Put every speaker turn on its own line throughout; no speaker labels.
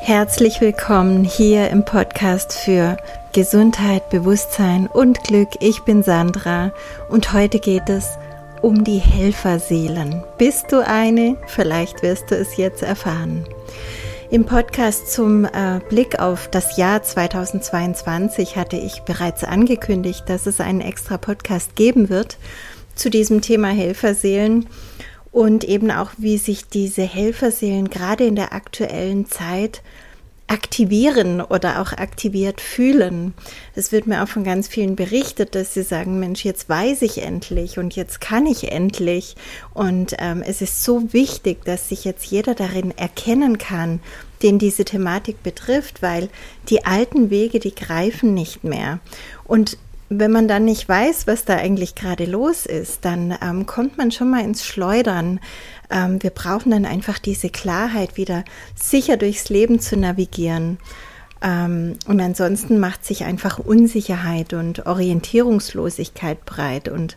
Herzlich willkommen hier im Podcast für Gesundheit, Bewusstsein und Glück. Ich bin Sandra und heute geht es um die Helferseelen. Bist du eine? Vielleicht wirst du es jetzt erfahren. Im Podcast zum äh, Blick auf das Jahr 2022 hatte ich bereits angekündigt, dass es einen extra Podcast geben wird zu diesem Thema Helferseelen und eben auch, wie sich diese Helferseelen gerade in der aktuellen Zeit aktivieren oder auch aktiviert fühlen. Es wird mir auch von ganz vielen berichtet, dass sie sagen, Mensch, jetzt weiß ich endlich und jetzt kann ich endlich. Und ähm, es ist so wichtig, dass sich jetzt jeder darin erkennen kann, den diese Thematik betrifft, weil die alten Wege, die greifen nicht mehr. Und wenn man dann nicht weiß, was da eigentlich gerade los ist, dann ähm, kommt man schon mal ins Schleudern. Ähm, wir brauchen dann einfach diese Klarheit, wieder sicher durchs Leben zu navigieren. Ähm, und ansonsten macht sich einfach Unsicherheit und Orientierungslosigkeit breit. Und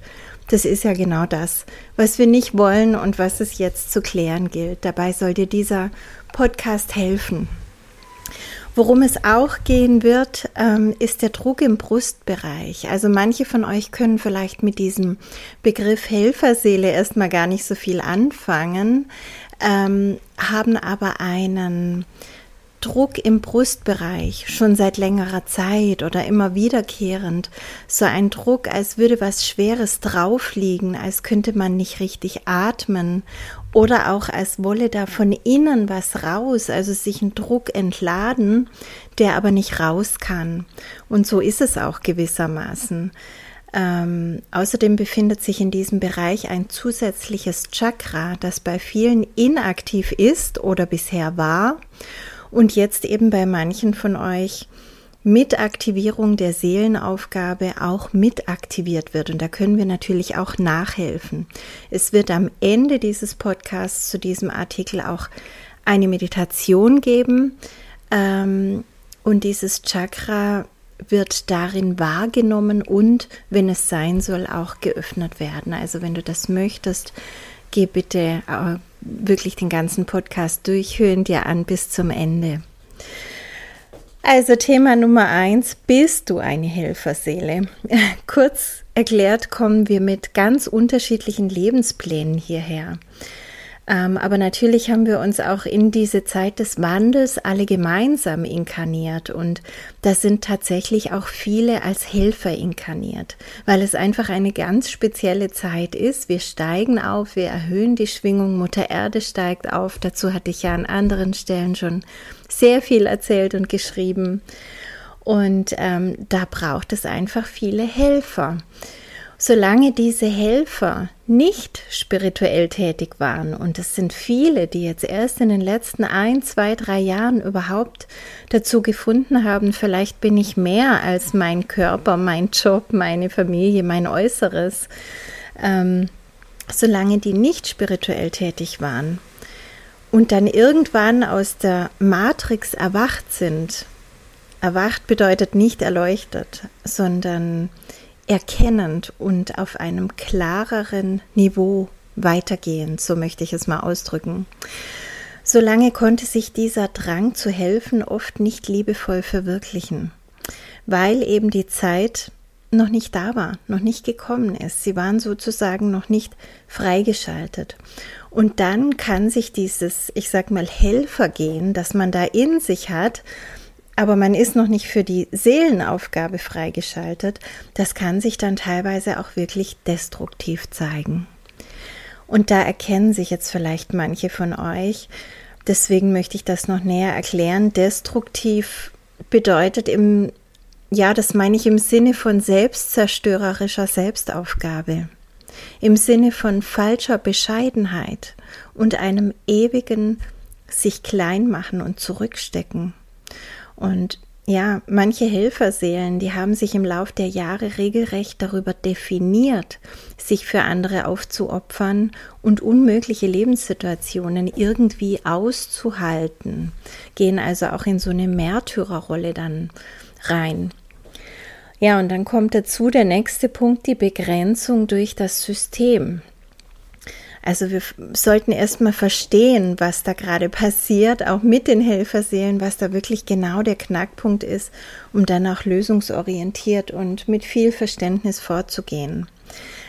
das ist ja genau das, was wir nicht wollen und was es jetzt zu klären gilt. Dabei soll dir dieser Podcast helfen. Worum es auch gehen wird, ähm, ist der Druck im Brustbereich. Also manche von euch können vielleicht mit diesem Begriff Helferseele erstmal gar nicht so viel anfangen, ähm, haben aber einen Druck im Brustbereich schon seit längerer Zeit oder immer wiederkehrend, so ein Druck, als würde was Schweres drauf liegen, als könnte man nicht richtig atmen oder auch als wolle da von innen was raus, also sich ein Druck entladen, der aber nicht raus kann. Und so ist es auch gewissermaßen. Ähm, außerdem befindet sich in diesem Bereich ein zusätzliches Chakra, das bei vielen inaktiv ist oder bisher war und jetzt eben bei manchen von euch mit Aktivierung der Seelenaufgabe auch mit aktiviert wird. Und da können wir natürlich auch nachhelfen. Es wird am Ende dieses Podcasts zu diesem Artikel auch eine Meditation geben. Ähm, und dieses Chakra wird darin wahrgenommen und, wenn es sein soll, auch geöffnet werden. Also wenn du das möchtest, geh bitte äh, wirklich den ganzen Podcast durchhören dir an bis zum Ende. Also Thema Nummer eins, bist du eine Helferseele? Kurz erklärt kommen wir mit ganz unterschiedlichen Lebensplänen hierher. Ähm, aber natürlich haben wir uns auch in diese Zeit des Wandels alle gemeinsam inkarniert und da sind tatsächlich auch viele als Helfer inkarniert, weil es einfach eine ganz spezielle Zeit ist. Wir steigen auf, wir erhöhen die Schwingung, Mutter Erde steigt auf. Dazu hatte ich ja an anderen Stellen schon sehr viel erzählt und geschrieben. Und ähm, da braucht es einfach viele Helfer. Solange diese Helfer nicht spirituell tätig waren, und es sind viele, die jetzt erst in den letzten ein, zwei, drei Jahren überhaupt dazu gefunden haben, vielleicht bin ich mehr als mein Körper, mein Job, meine Familie, mein Äußeres, ähm, solange die nicht spirituell tätig waren und dann irgendwann aus der Matrix erwacht sind, erwacht bedeutet nicht erleuchtet, sondern erkennend und auf einem klareren Niveau weitergehend, so möchte ich es mal ausdrücken. Solange konnte sich dieser Drang zu helfen oft nicht liebevoll verwirklichen, weil eben die Zeit noch nicht da war, noch nicht gekommen ist. Sie waren sozusagen noch nicht freigeschaltet. Und dann kann sich dieses, ich sag mal, Helfergehen, das man da in sich hat, aber man ist noch nicht für die Seelenaufgabe freigeschaltet, das kann sich dann teilweise auch wirklich destruktiv zeigen. Und da erkennen sich jetzt vielleicht manche von euch, deswegen möchte ich das noch näher erklären. Destruktiv bedeutet im, ja, das meine ich im Sinne von selbstzerstörerischer Selbstaufgabe, im Sinne von falscher Bescheidenheit und einem ewigen sich klein machen und zurückstecken. Und ja, manche Helferseelen, die haben sich im Lauf der Jahre regelrecht darüber definiert, sich für andere aufzuopfern und unmögliche Lebenssituationen irgendwie auszuhalten, gehen also auch in so eine Märtyrerrolle dann rein. Ja, und dann kommt dazu der nächste Punkt, die Begrenzung durch das System. Also wir sollten erstmal verstehen, was da gerade passiert, auch mit den Helferseelen, was da wirklich genau der Knackpunkt ist, um dann auch lösungsorientiert und mit viel Verständnis vorzugehen.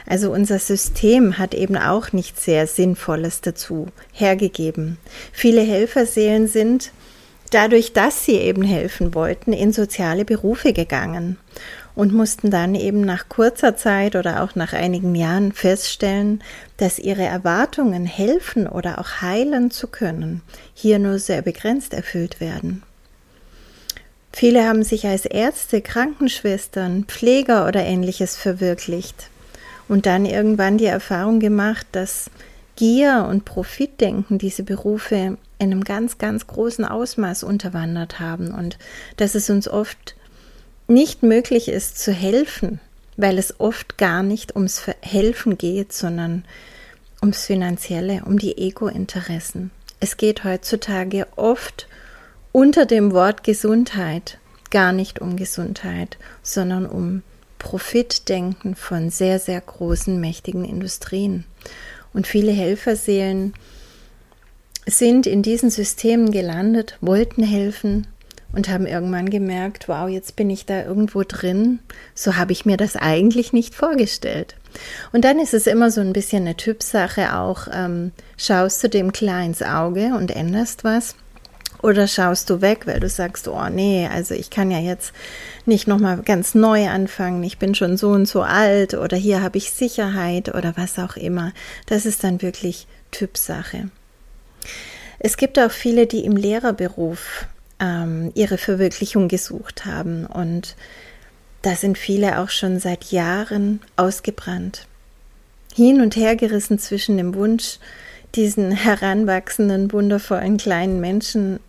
Also unser System hat eben auch nichts sehr Sinnvolles dazu hergegeben. Viele Helferseelen sind dadurch, dass sie eben helfen wollten, in soziale Berufe gegangen und mussten dann eben nach kurzer Zeit oder auch nach einigen Jahren feststellen, dass ihre Erwartungen, helfen oder auch heilen zu können, hier nur sehr begrenzt erfüllt werden. Viele haben sich als Ärzte, Krankenschwestern, Pfleger oder ähnliches verwirklicht und dann irgendwann die Erfahrung gemacht, dass Gier und Profitdenken diese Berufe in einem ganz, ganz großen Ausmaß unterwandert haben und dass es uns oft nicht möglich ist zu helfen, weil es oft gar nicht ums Helfen geht, sondern ums Finanzielle, um die Ego-Interessen. Es geht heutzutage oft unter dem Wort Gesundheit gar nicht um Gesundheit, sondern um Profitdenken von sehr, sehr großen, mächtigen Industrien. Und viele Helferseelen sind in diesen Systemen gelandet, wollten helfen, und haben irgendwann gemerkt, wow, jetzt bin ich da irgendwo drin. So habe ich mir das eigentlich nicht vorgestellt. Und dann ist es immer so ein bisschen eine Typsache auch, ähm, schaust du dem klar ins Auge und änderst was? Oder schaust du weg, weil du sagst, oh nee, also ich kann ja jetzt nicht nochmal ganz neu anfangen, ich bin schon so und so alt oder hier habe ich Sicherheit oder was auch immer. Das ist dann wirklich Typsache. Es gibt auch viele, die im Lehrerberuf ähm, ihre Verwirklichung gesucht haben. Und da sind viele auch schon seit Jahren ausgebrannt. Hin und her gerissen zwischen dem Wunsch, diesen heranwachsenden, wundervollen kleinen Menschen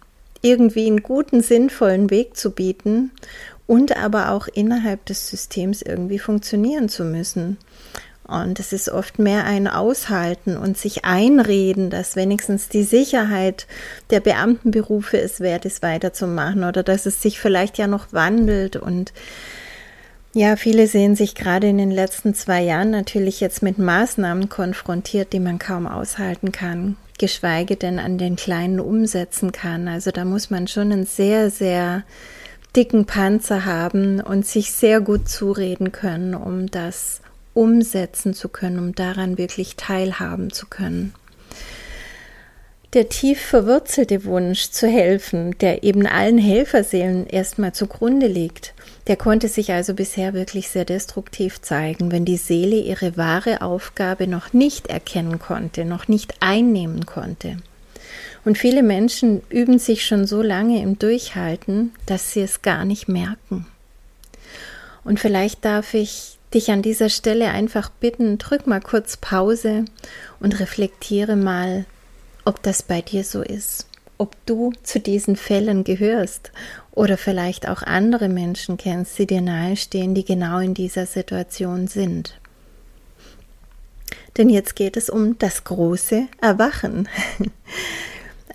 irgendwie einen guten, sinnvollen Weg zu bieten und aber auch innerhalb des Systems irgendwie funktionieren zu müssen. Und es ist oft mehr ein Aushalten und sich einreden, dass wenigstens die Sicherheit der Beamtenberufe es wert ist, weiterzumachen oder dass es sich vielleicht ja noch wandelt. Und ja, viele sehen sich gerade in den letzten zwei Jahren natürlich jetzt mit Maßnahmen konfrontiert, die man kaum aushalten kann, geschweige denn an den kleinen umsetzen kann. Also da muss man schon einen sehr, sehr dicken Panzer haben und sich sehr gut zureden können, um das umsetzen zu können, um daran wirklich teilhaben zu können. Der tief verwurzelte Wunsch zu helfen, der eben allen Helferseelen erstmal zugrunde liegt, der konnte sich also bisher wirklich sehr destruktiv zeigen, wenn die Seele ihre wahre Aufgabe noch nicht erkennen konnte, noch nicht einnehmen konnte. Und viele Menschen üben sich schon so lange im Durchhalten, dass sie es gar nicht merken. Und vielleicht darf ich dich an dieser Stelle einfach bitten, drück mal kurz Pause und reflektiere mal, ob das bei dir so ist, ob du zu diesen Fällen gehörst oder vielleicht auch andere Menschen kennst, die dir nahestehen, die genau in dieser Situation sind. Denn jetzt geht es um das große Erwachen.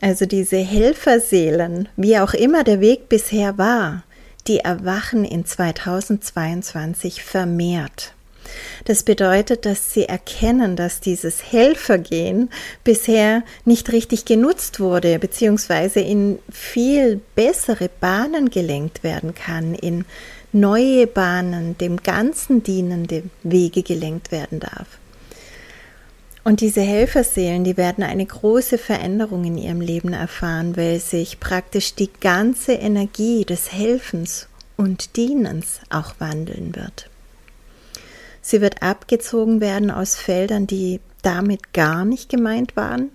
Also diese Helferseelen, wie auch immer der Weg bisher war, die erwachen in 2022 vermehrt. Das bedeutet, dass sie erkennen, dass dieses Helfergehen bisher nicht richtig genutzt wurde, beziehungsweise in viel bessere Bahnen gelenkt werden kann, in neue Bahnen, dem Ganzen dienende Wege gelenkt werden darf. Und diese Helferseelen, die werden eine große Veränderung in ihrem Leben erfahren, weil sich praktisch die ganze Energie des Helfens und Dienens auch wandeln wird. Sie wird abgezogen werden aus Feldern, die damit gar nicht gemeint waren,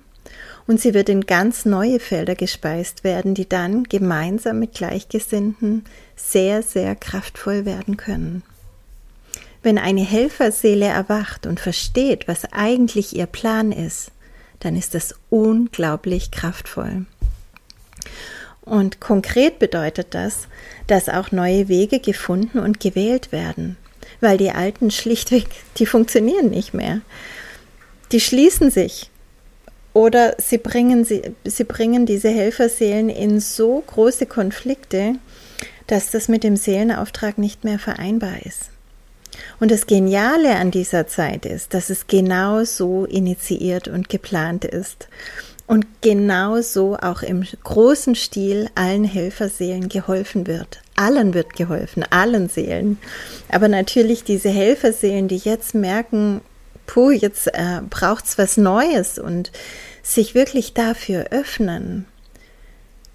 und sie wird in ganz neue Felder gespeist werden, die dann gemeinsam mit Gleichgesinnten sehr, sehr kraftvoll werden können. Wenn eine Helferseele erwacht und versteht, was eigentlich ihr Plan ist, dann ist das unglaublich kraftvoll. Und konkret bedeutet das, dass auch neue Wege gefunden und gewählt werden, weil die alten schlichtweg, die funktionieren nicht mehr. Die schließen sich oder sie bringen, sie, sie bringen diese Helferseelen in so große Konflikte, dass das mit dem Seelenauftrag nicht mehr vereinbar ist. Und das Geniale an dieser Zeit ist, dass es genau so initiiert und geplant ist und genau so auch im großen Stil allen Helferseelen geholfen wird. Allen wird geholfen, allen Seelen. Aber natürlich diese Helferseelen, die jetzt merken, puh, jetzt äh, es was Neues und sich wirklich dafür öffnen,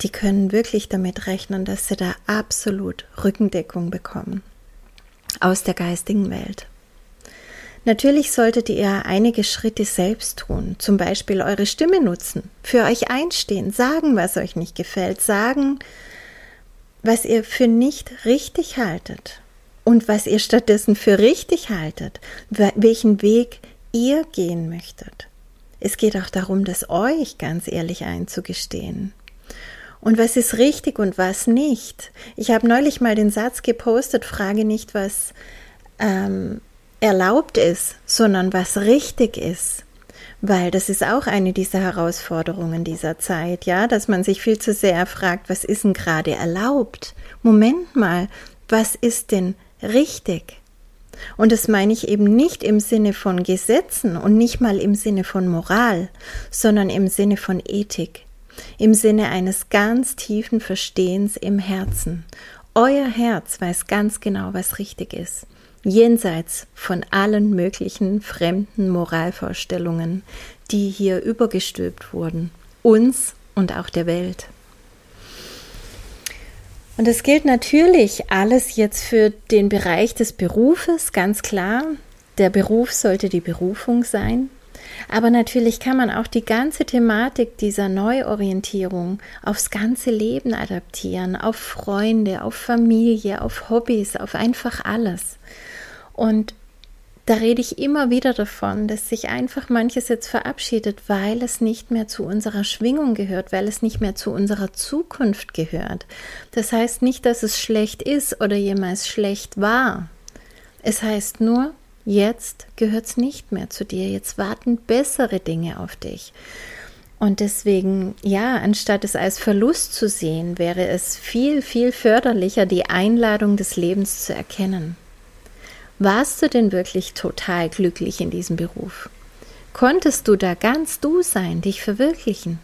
die können wirklich damit rechnen, dass sie da absolut Rückendeckung bekommen aus der geistigen Welt. Natürlich solltet ihr einige Schritte selbst tun, zum Beispiel eure Stimme nutzen, für euch einstehen, sagen, was euch nicht gefällt, sagen, was ihr für nicht richtig haltet und was ihr stattdessen für richtig haltet, welchen Weg ihr gehen möchtet. Es geht auch darum, das euch ganz ehrlich einzugestehen. Und was ist richtig und was nicht? Ich habe neulich mal den Satz gepostet, frage nicht, was ähm, erlaubt ist, sondern was richtig ist. Weil das ist auch eine dieser Herausforderungen dieser Zeit, ja, dass man sich viel zu sehr fragt, was ist denn gerade erlaubt? Moment mal, was ist denn richtig? Und das meine ich eben nicht im Sinne von Gesetzen und nicht mal im Sinne von Moral, sondern im Sinne von Ethik, im Sinne eines ganz tiefen Verstehens im Herzen. Euer Herz weiß ganz genau, was richtig ist, jenseits von allen möglichen fremden Moralvorstellungen, die hier übergestülpt wurden, uns und auch der Welt. Und es gilt natürlich alles jetzt für den Bereich des Berufes, ganz klar. Der Beruf sollte die Berufung sein. Aber natürlich kann man auch die ganze Thematik dieser Neuorientierung aufs ganze Leben adaptieren, auf Freunde, auf Familie, auf Hobbys, auf einfach alles. Und da rede ich immer wieder davon, dass sich einfach manches jetzt verabschiedet, weil es nicht mehr zu unserer Schwingung gehört, weil es nicht mehr zu unserer Zukunft gehört. Das heißt nicht, dass es schlecht ist oder jemals schlecht war. Es heißt nur, jetzt gehört es nicht mehr zu dir, jetzt warten bessere Dinge auf dich. Und deswegen, ja, anstatt es als Verlust zu sehen, wäre es viel, viel förderlicher, die Einladung des Lebens zu erkennen. Warst du denn wirklich total glücklich in diesem Beruf? Konntest du da ganz du sein, dich verwirklichen?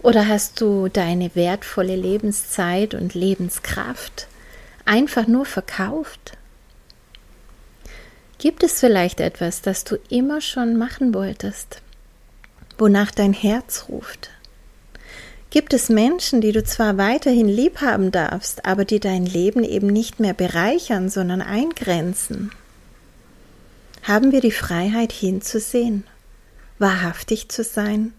Oder hast du deine wertvolle Lebenszeit und Lebenskraft einfach nur verkauft? Gibt es vielleicht etwas, das du immer schon machen wolltest, wonach dein Herz ruft? Gibt es Menschen, die du zwar weiterhin lieb haben darfst, aber die dein Leben eben nicht mehr bereichern, sondern eingrenzen? Haben wir die Freiheit hinzusehen, wahrhaftig zu sein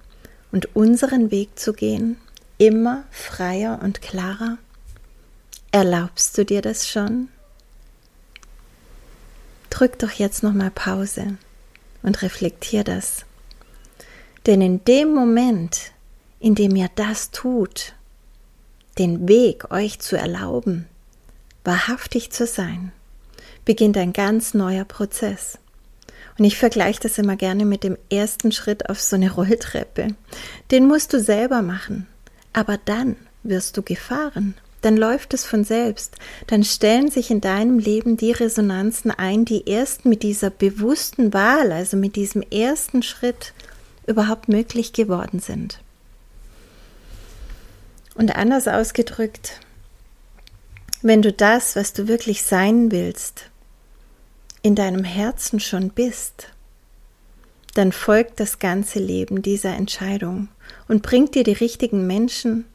und unseren Weg zu gehen, immer freier und klarer? Erlaubst du dir das schon? Drück doch jetzt nochmal Pause und reflektier das. Denn in dem Moment, indem ihr das tut, den Weg euch zu erlauben, wahrhaftig zu sein, beginnt ein ganz neuer Prozess. Und ich vergleiche das immer gerne mit dem ersten Schritt auf so eine Rolltreppe. Den musst du selber machen, aber dann wirst du gefahren. Dann läuft es von selbst. Dann stellen sich in deinem Leben die Resonanzen ein, die erst mit dieser bewussten Wahl, also mit diesem ersten Schritt überhaupt möglich geworden sind. Und anders ausgedrückt, wenn du das, was du wirklich sein willst, in deinem Herzen schon bist, dann folgt das ganze Leben dieser Entscheidung und bringt dir die richtigen Menschen,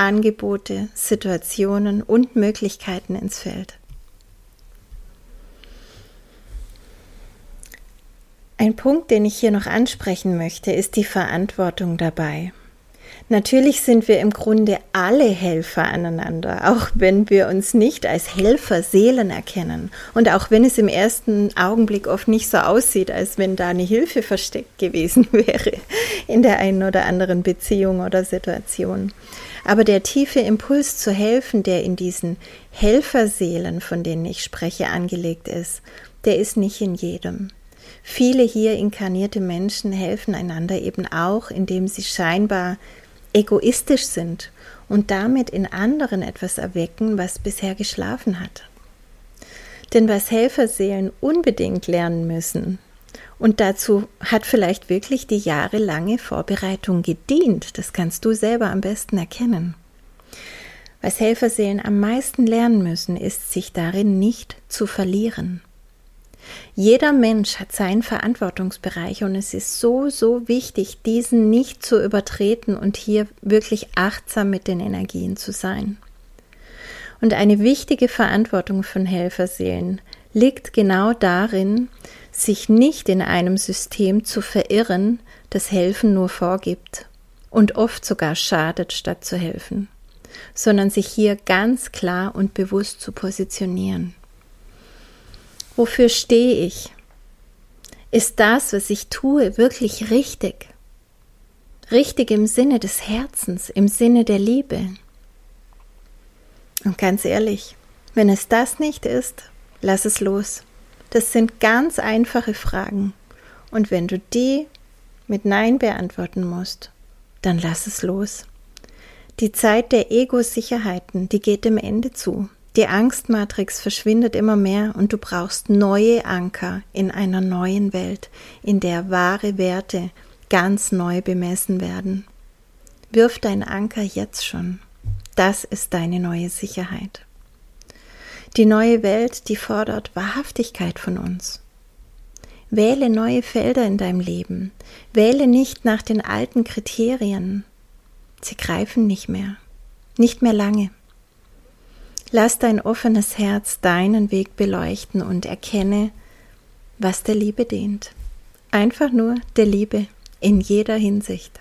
Angebote, Situationen und Möglichkeiten ins Feld. Ein Punkt, den ich hier noch ansprechen möchte, ist die Verantwortung dabei. Natürlich sind wir im Grunde alle Helfer aneinander, auch wenn wir uns nicht als Helfer Seelen erkennen und auch wenn es im ersten Augenblick oft nicht so aussieht, als wenn da eine Hilfe versteckt gewesen wäre in der einen oder anderen Beziehung oder Situation. Aber der tiefe Impuls zu helfen, der in diesen Helferseelen, von denen ich spreche, angelegt ist, der ist nicht in jedem. Viele hier inkarnierte Menschen helfen einander eben auch, indem sie scheinbar egoistisch sind und damit in anderen etwas erwecken, was bisher geschlafen hat. Denn was Helferseelen unbedingt lernen müssen, und dazu hat vielleicht wirklich die jahrelange Vorbereitung gedient, das kannst du selber am besten erkennen. Was Helferseelen am meisten lernen müssen, ist, sich darin nicht zu verlieren. Jeder Mensch hat seinen Verantwortungsbereich und es ist so, so wichtig, diesen nicht zu übertreten und hier wirklich achtsam mit den Energien zu sein. Und eine wichtige Verantwortung von Helferseelen liegt genau darin, sich nicht in einem System zu verirren, das Helfen nur vorgibt und oft sogar schadet, statt zu helfen, sondern sich hier ganz klar und bewusst zu positionieren. Wofür stehe ich? Ist das, was ich tue, wirklich richtig? Richtig im Sinne des Herzens, im Sinne der Liebe? Und ganz ehrlich, wenn es das nicht ist, lass es los. Das sind ganz einfache Fragen. Und wenn du die mit Nein beantworten musst, dann lass es los. Die Zeit der Ego-Sicherheiten, die geht dem Ende zu. Die Angstmatrix verschwindet immer mehr und du brauchst neue Anker in einer neuen Welt, in der wahre Werte ganz neu bemessen werden. Wirf dein Anker jetzt schon. Das ist deine neue Sicherheit. Die neue Welt, die fordert Wahrhaftigkeit von uns. Wähle neue Felder in deinem Leben. Wähle nicht nach den alten Kriterien. Sie greifen nicht mehr. Nicht mehr lange. Lass dein offenes Herz deinen Weg beleuchten und erkenne, was der Liebe dient. Einfach nur der Liebe in jeder Hinsicht.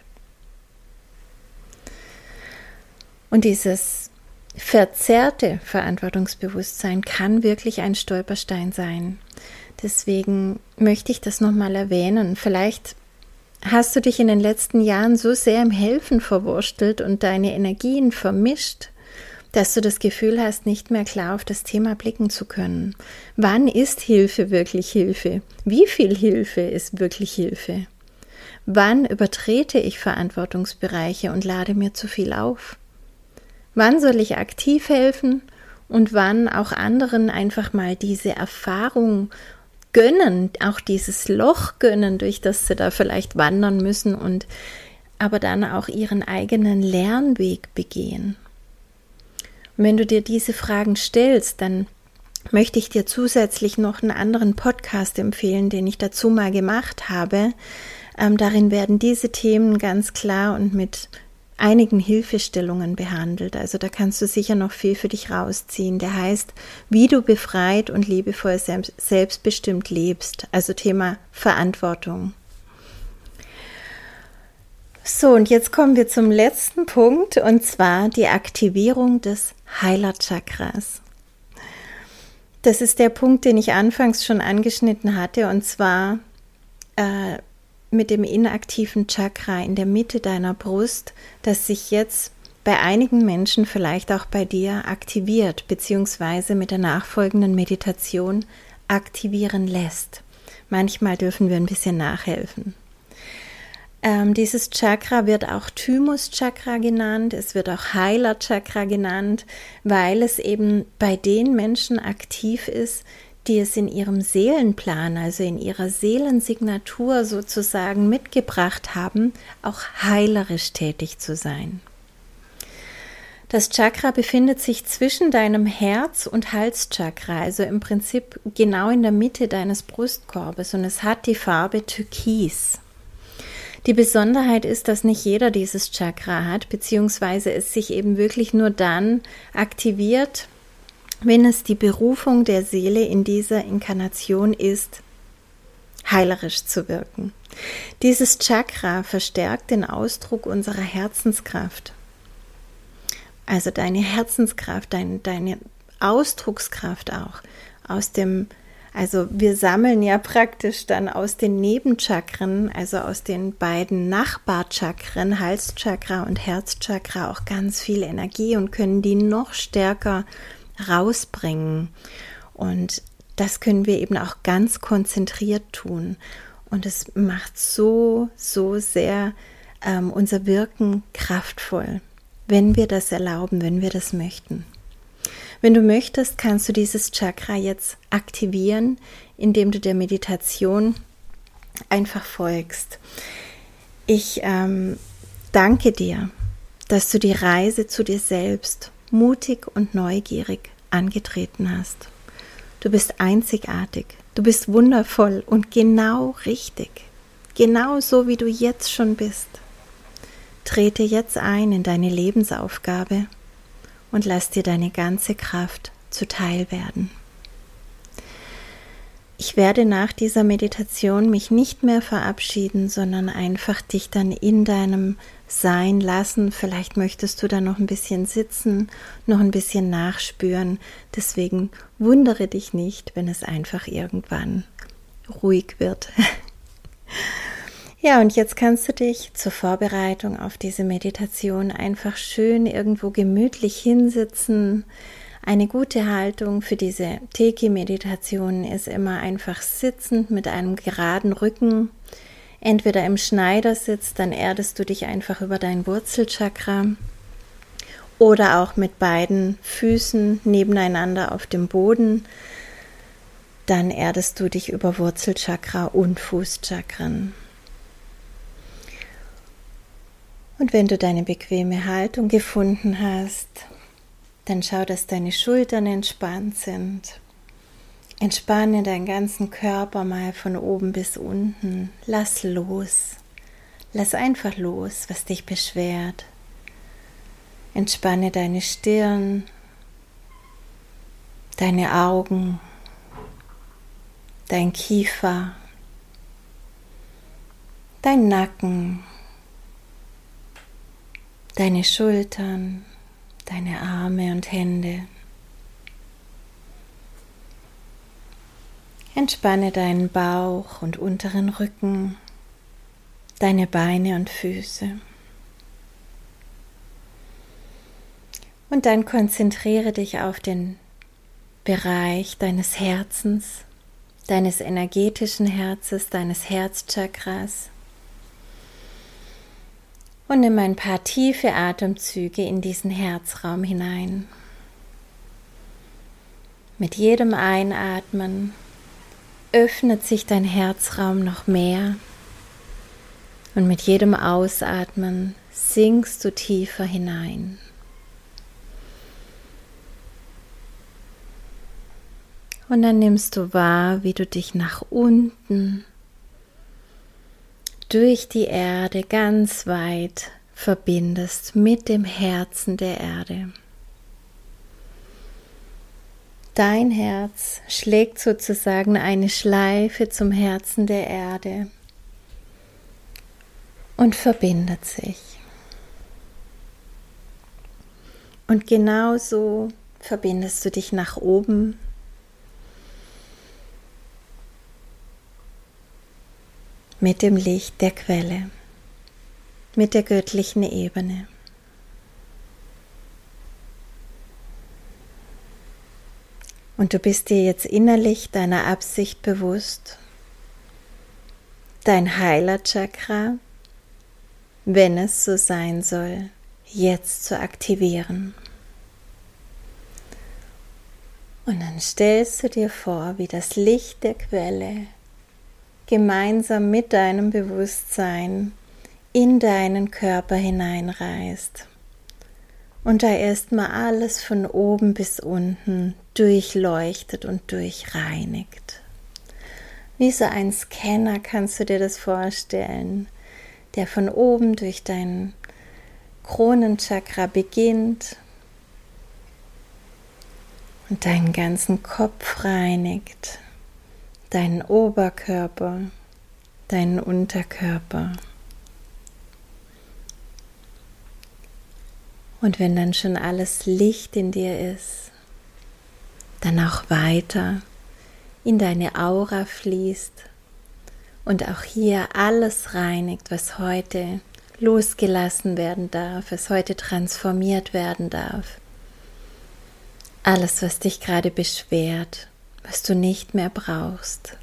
Und dieses verzerrte Verantwortungsbewusstsein kann wirklich ein Stolperstein sein. Deswegen möchte ich das nochmal erwähnen. Vielleicht hast du dich in den letzten Jahren so sehr im Helfen verwurstelt und deine Energien vermischt, dass du das Gefühl hast, nicht mehr klar auf das Thema blicken zu können. Wann ist Hilfe wirklich Hilfe? Wie viel Hilfe ist wirklich Hilfe? Wann übertrete ich Verantwortungsbereiche und lade mir zu viel auf? Wann soll ich aktiv helfen und wann auch anderen einfach mal diese Erfahrung gönnen, auch dieses Loch gönnen, durch das sie da vielleicht wandern müssen und aber dann auch ihren eigenen Lernweg begehen. Und wenn du dir diese Fragen stellst, dann möchte ich dir zusätzlich noch einen anderen Podcast empfehlen, den ich dazu mal gemacht habe. Ähm, darin werden diese Themen ganz klar und mit einigen Hilfestellungen behandelt. Also da kannst du sicher noch viel für dich rausziehen. Der heißt, wie du befreit und liebevoll selbstbestimmt lebst. Also Thema Verantwortung. So, und jetzt kommen wir zum letzten Punkt und zwar die Aktivierung des Heilerchakras. Das ist der Punkt, den ich anfangs schon angeschnitten hatte, und zwar äh, mit dem inaktiven Chakra in der Mitte deiner Brust, das sich jetzt bei einigen Menschen, vielleicht auch bei dir, aktiviert, beziehungsweise mit der nachfolgenden Meditation aktivieren lässt. Manchmal dürfen wir ein bisschen nachhelfen. Ähm, dieses Chakra wird auch Thymus-Chakra genannt, es wird auch Heiler-Chakra genannt, weil es eben bei den Menschen aktiv ist, die es in ihrem Seelenplan, also in ihrer Seelensignatur sozusagen mitgebracht haben, auch heilerisch tätig zu sein. Das Chakra befindet sich zwischen deinem Herz- und Halschakra, also im Prinzip genau in der Mitte deines Brustkorbes und es hat die Farbe Türkis. Die Besonderheit ist, dass nicht jeder dieses Chakra hat, beziehungsweise es sich eben wirklich nur dann aktiviert, wenn es die Berufung der Seele in dieser Inkarnation ist, heilerisch zu wirken. Dieses Chakra verstärkt den Ausdruck unserer Herzenskraft. Also deine Herzenskraft, dein, deine Ausdruckskraft auch aus dem Also wir sammeln ja praktisch dann aus den Nebenchakren, also aus den beiden Nachbarchakren, Halschakra und Herzchakra, auch ganz viel Energie und können die noch stärker rausbringen. Und das können wir eben auch ganz konzentriert tun. Und es macht so, so sehr ähm, unser Wirken kraftvoll, wenn wir das erlauben, wenn wir das möchten. Wenn du möchtest, kannst du dieses Chakra jetzt aktivieren, indem du der Meditation einfach folgst. Ich ähm, danke dir, dass du die Reise zu dir selbst mutig und neugierig angetreten hast. Du bist einzigartig, du bist wundervoll und genau richtig, genau so wie du jetzt schon bist. Trete jetzt ein in deine Lebensaufgabe und lass dir deine ganze Kraft zuteil werden. Ich werde nach dieser Meditation mich nicht mehr verabschieden, sondern einfach dich dann in deinem Sein lassen. Vielleicht möchtest du da noch ein bisschen sitzen, noch ein bisschen nachspüren. Deswegen wundere dich nicht, wenn es einfach irgendwann ruhig wird. Ja, und jetzt kannst du dich zur Vorbereitung auf diese Meditation einfach schön irgendwo gemütlich hinsitzen. Eine gute Haltung für diese Teki-Meditation ist immer einfach sitzend mit einem geraden Rücken. Entweder im Schneidersitz, dann erdest du dich einfach über dein Wurzelchakra oder auch mit beiden Füßen nebeneinander auf dem Boden. Dann erdest du dich über Wurzelchakra und Fußchakren. Und wenn du deine bequeme Haltung gefunden hast, dann schau, dass deine Schultern entspannt sind. Entspanne deinen ganzen Körper mal von oben bis unten. Lass los. Lass einfach los, was dich beschwert. Entspanne deine Stirn, deine Augen, dein Kiefer, dein Nacken, deine Schultern, deine Arme und Hände. Entspanne deinen Bauch und unteren Rücken, deine Beine und Füße. Und dann konzentriere dich auf den Bereich deines Herzens, deines energetischen Herzes, deines Herzchakras und nimm ein paar tiefe Atemzüge in diesen Herzraum hinein. Mit jedem Einatmen öffnet sich dein Herzraum noch mehr und mit jedem Ausatmen sinkst du tiefer hinein. Und dann nimmst du wahr, wie du dich nach unten durch die Erde ganz weit verbindest mit dem Herzen der Erde. Dein Herz schlägt sozusagen eine Schleife zum Herzen der Erde und verbindet sich. Und genauso verbindest du dich nach oben mit dem Licht der Quelle, mit der göttlichen Ebene. Und du bist dir jetzt innerlich deiner Absicht bewusst, dein Heiler-Chakra, wenn es so sein soll, jetzt zu aktivieren. Und dann stellst du dir vor, wie das Licht der Quelle gemeinsam mit deinem Bewusstsein in deinen Körper hineinreist und da erstmal alles von oben bis unten durchleuchtet und durchreinigt. Wie so ein Scanner kannst du dir das vorstellen, der von oben durch dein Kronenchakra beginnt und deinen ganzen Kopf reinigt deinen Oberkörper, deinen Unterkörper. Und wenn dann schon alles Licht in dir ist, dann auch weiter in deine Aura fließt und auch hier alles reinigt, was heute losgelassen werden darf, was heute transformiert werden darf. Alles, was dich gerade beschwert, was du nicht mehr brauchst,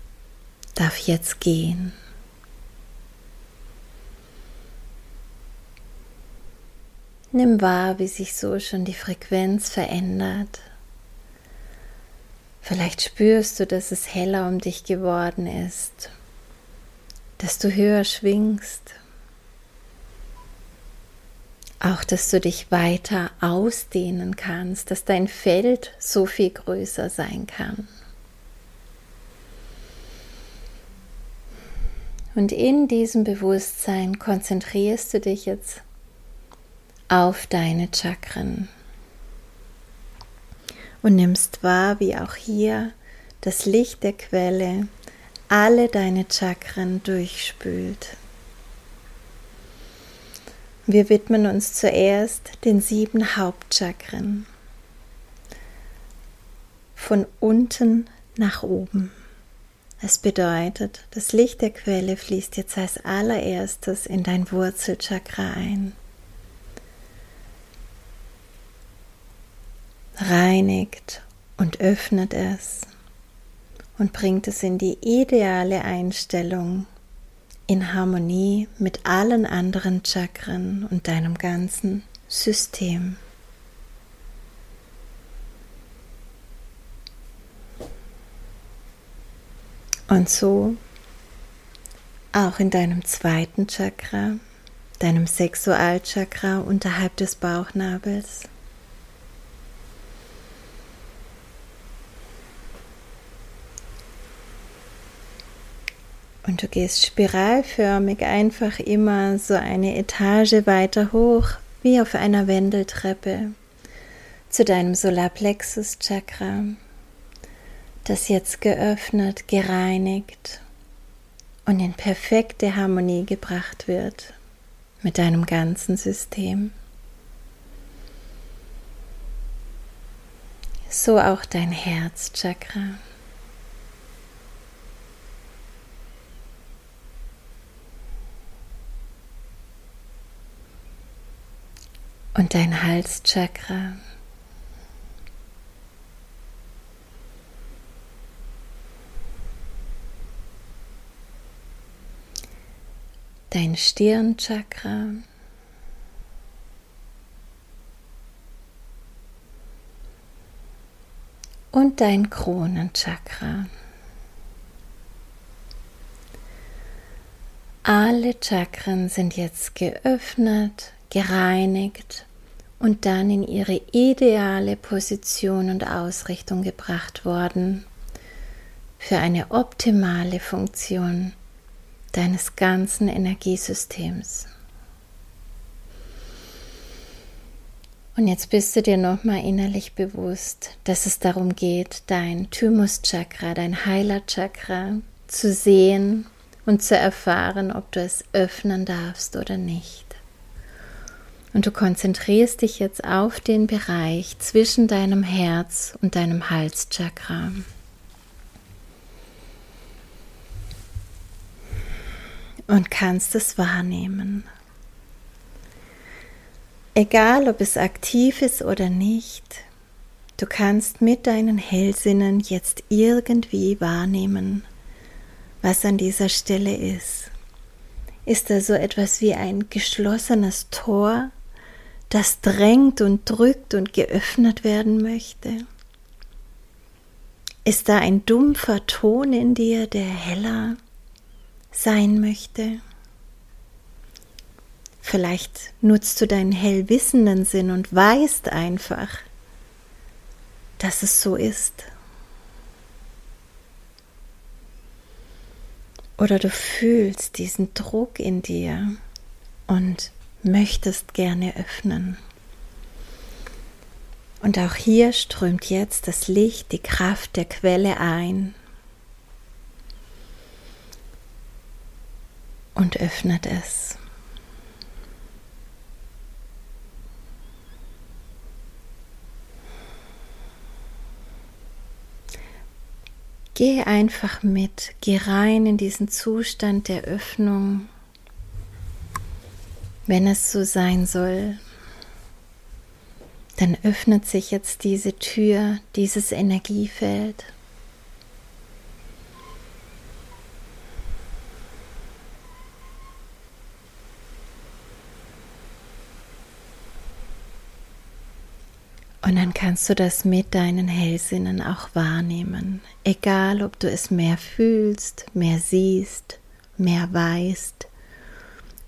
darf jetzt gehen. Nimm wahr, wie sich so schon die Frequenz verändert. Vielleicht spürst du, dass es heller um dich geworden ist, dass du höher schwingst, auch dass du dich weiter ausdehnen kannst, dass dein Feld so viel größer sein kann. Und in diesem Bewusstsein konzentrierst du dich jetzt auf deine Chakren und nimmst wahr, wie auch hier das Licht der Quelle alle deine Chakren durchspült. Wir widmen uns zuerst den sieben Hauptchakren von unten nach oben. Es bedeutet, das Licht der Quelle fließt jetzt als allererstes in dein Wurzelchakra ein. Reinigt und öffnet es und bringt es in die ideale Einstellung in Harmonie mit allen anderen Chakren und deinem ganzen System. Und so auch in deinem zweiten Chakra, deinem Sexualchakra unterhalb des Bauchnabels. Und du gehst spiralförmig einfach immer so eine Etage weiter hoch, wie auf einer Wendeltreppe, zu deinem Solarplexus Chakra, das jetzt geöffnet, gereinigt und in perfekte Harmonie gebracht wird mit deinem ganzen System. So auch dein Herzchakra. Und dein Halschakra. Dein Stirnchakra. Und dein Kronenchakra. Alle Chakren sind jetzt geöffnet, gereinigt und dann in ihre ideale Position und Ausrichtung gebracht worden für eine optimale Funktion deines ganzen Energiesystems. Und jetzt bist du dir nochmal innerlich bewusst, dass es darum geht, dein Thymus-Chakra, dein Heiler-Chakra zu sehen und zu erfahren, ob du es öffnen darfst oder nicht. Und du konzentrierst dich jetzt auf den Bereich zwischen deinem Herz und deinem Halschakra. Und kannst es wahrnehmen. Egal, ob es aktiv ist oder nicht, du kannst mit deinen Hellsinnen jetzt irgendwie wahrnehmen, was an dieser Stelle ist. Ist da so etwas wie ein geschlossenes Tor, das drängt und drückt und geöffnet werden möchte? Ist da ein dumpfer Ton in dir, der heller sein möchte? Vielleicht nutzt du deinen hellwissenden Sinn und weißt einfach, dass es so ist. Oder du fühlst diesen Druck in dir und möchtest gerne öffnen. Und auch hier strömt jetzt das Licht, die Kraft der Quelle ein und öffnet es. Geh einfach mit, geh rein in diesen Zustand der Öffnung, wenn es so sein soll. Dann öffnet sich jetzt diese Tür, dieses Energiefeld. Und dann kannst du das mit deinen Hellsinnen auch wahrnehmen, egal ob du es mehr fühlst, mehr siehst, mehr weißt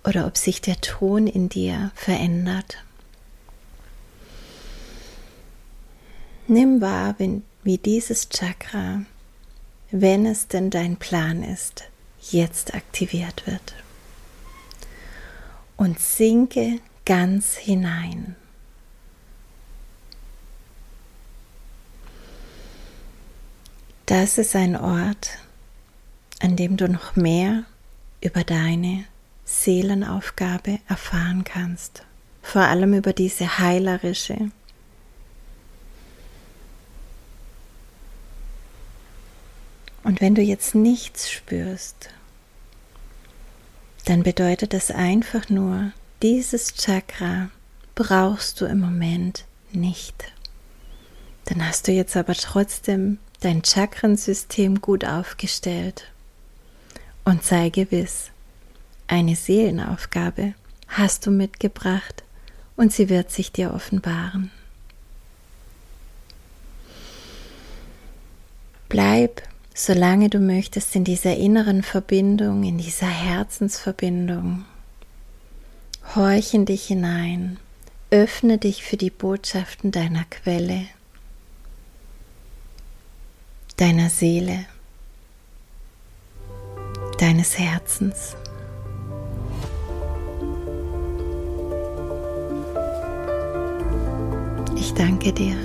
oder ob sich der Ton in dir verändert. Nimm wahr, wie dieses Chakra, wenn es denn dein Plan ist, jetzt aktiviert wird. Und sinke ganz hinein. Das ist ein Ort, an dem du noch mehr über deine Seelenaufgabe erfahren kannst. Vor allem über diese heilerische. Und wenn du jetzt nichts spürst, dann bedeutet das einfach nur, dieses Chakra brauchst du im Moment nicht. Dann hast du jetzt aber trotzdem dein Chakrensystem gut aufgestellt. Und sei gewiss, eine Seelenaufgabe hast du mitgebracht und sie wird sich dir offenbaren. Bleib, solange du möchtest, in dieser inneren Verbindung, in dieser Herzensverbindung. Horch in dich hinein, öffne dich für die Botschaften deiner Quelle deiner Seele, deines Herzens. Ich danke dir.